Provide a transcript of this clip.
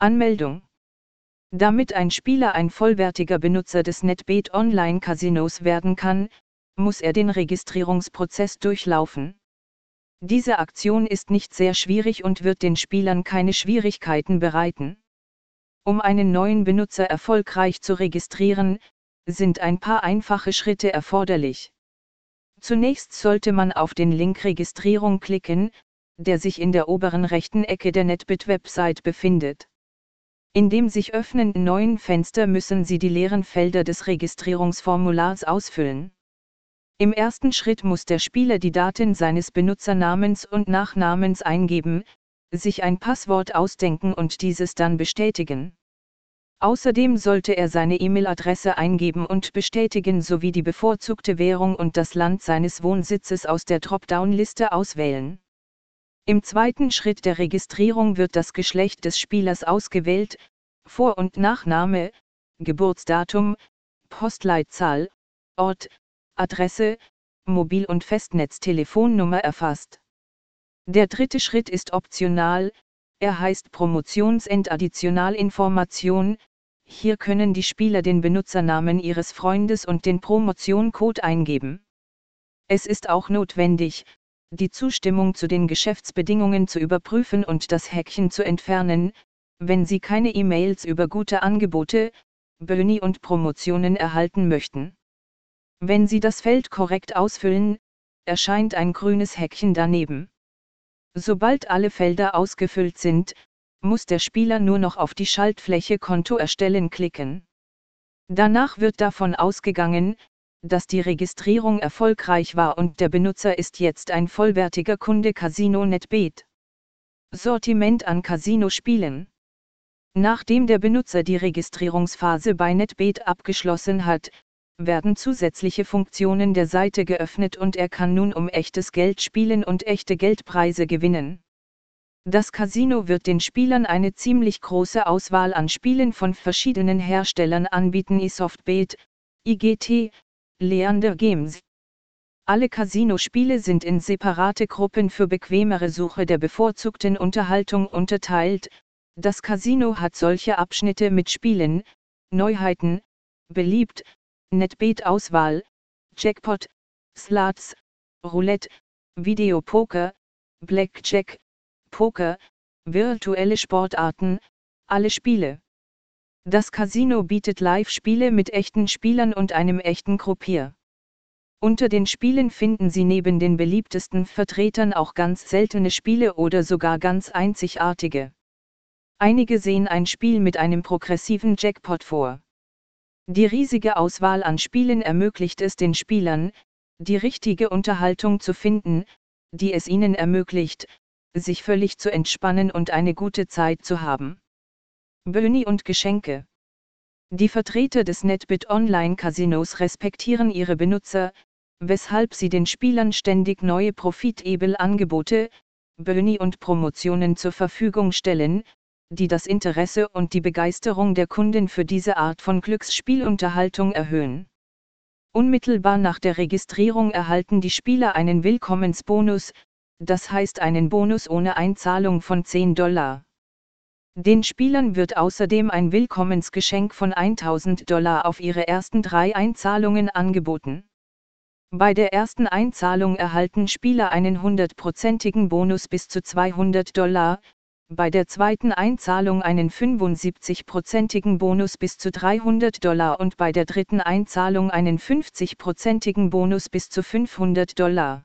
Anmeldung. Damit ein Spieler ein vollwertiger Benutzer des NetBet Online Casinos werden kann, muss er den Registrierungsprozess durchlaufen. Diese Aktion ist nicht sehr schwierig und wird den Spielern keine Schwierigkeiten bereiten. Um einen neuen Benutzer erfolgreich zu registrieren, sind ein paar einfache Schritte erforderlich. Zunächst sollte man auf den Link Registrierung klicken, der sich in der oberen rechten Ecke der NetBit-Website befindet. In dem sich öffnenden neuen Fenster müssen Sie die leeren Felder des Registrierungsformulars ausfüllen. Im ersten Schritt muss der Spieler die Daten seines Benutzernamens und Nachnamens eingeben, sich ein Passwort ausdenken und dieses dann bestätigen. Außerdem sollte er seine E-Mail-Adresse eingeben und bestätigen sowie die bevorzugte Währung und das Land seines Wohnsitzes aus der Dropdown-Liste auswählen. Im zweiten Schritt der Registrierung wird das Geschlecht des Spielers ausgewählt, Vor- und Nachname, Geburtsdatum, Postleitzahl, Ort, Adresse, Mobil- und Festnetztelefonnummer erfasst. Der dritte Schritt ist optional, er heißt Promotionsend-Additionalinformation, hier können die Spieler den Benutzernamen ihres Freundes und den Promotion-Code eingeben. Es ist auch notwendig, die Zustimmung zu den Geschäftsbedingungen zu überprüfen und das Häkchen zu entfernen, wenn Sie keine E-Mails über gute Angebote, Boni und Promotionen erhalten möchten. Wenn Sie das Feld korrekt ausfüllen, erscheint ein grünes Häkchen daneben. Sobald alle Felder ausgefüllt sind, muss der Spieler nur noch auf die Schaltfläche Konto erstellen klicken. Danach wird davon ausgegangen, dass die Registrierung erfolgreich war und der Benutzer ist jetzt ein vollwertiger Kunde Casino NetBeat. Sortiment an Casino-Spielen. Nachdem der Benutzer die Registrierungsphase bei NetBeat abgeschlossen hat, werden zusätzliche Funktionen der Seite geöffnet und er kann nun um echtes Geld spielen und echte Geldpreise gewinnen. Das Casino wird den Spielern eine ziemlich große Auswahl an Spielen von verschiedenen Herstellern anbieten eSoftBet, IGT, Leander Games. Alle Casino-Spiele sind in separate Gruppen für bequemere Suche der bevorzugten Unterhaltung unterteilt. Das Casino hat solche Abschnitte mit Spielen, Neuheiten, beliebt, NetBeat-Auswahl, Jackpot, Slots, Roulette, Videopoker, Blackjack, Poker, virtuelle Sportarten, alle Spiele. Das Casino bietet Live-Spiele mit echten Spielern und einem echten Gruppier. Unter den Spielen finden Sie neben den beliebtesten Vertretern auch ganz seltene Spiele oder sogar ganz einzigartige. Einige sehen ein Spiel mit einem progressiven Jackpot vor. Die riesige Auswahl an Spielen ermöglicht es den Spielern, die richtige Unterhaltung zu finden, die es ihnen ermöglicht, sich völlig zu entspannen und eine gute Zeit zu haben. Böni und Geschenke. Die Vertreter des NetBit Online Casinos respektieren ihre Benutzer, weshalb sie den Spielern ständig neue profitable Angebote, Böni und Promotionen zur Verfügung stellen, die das Interesse und die Begeisterung der Kunden für diese Art von Glücksspielunterhaltung erhöhen. Unmittelbar nach der Registrierung erhalten die Spieler einen Willkommensbonus, das heißt einen Bonus ohne Einzahlung von 10 Dollar. Den Spielern wird außerdem ein Willkommensgeschenk von 1000 Dollar auf ihre ersten drei Einzahlungen angeboten. Bei der ersten Einzahlung erhalten Spieler einen hundertprozentigen Bonus bis zu 200 Dollar, bei der zweiten Einzahlung einen 75-prozentigen Bonus bis zu 300 Dollar und bei der dritten Einzahlung einen 50-prozentigen Bonus bis zu 500 Dollar.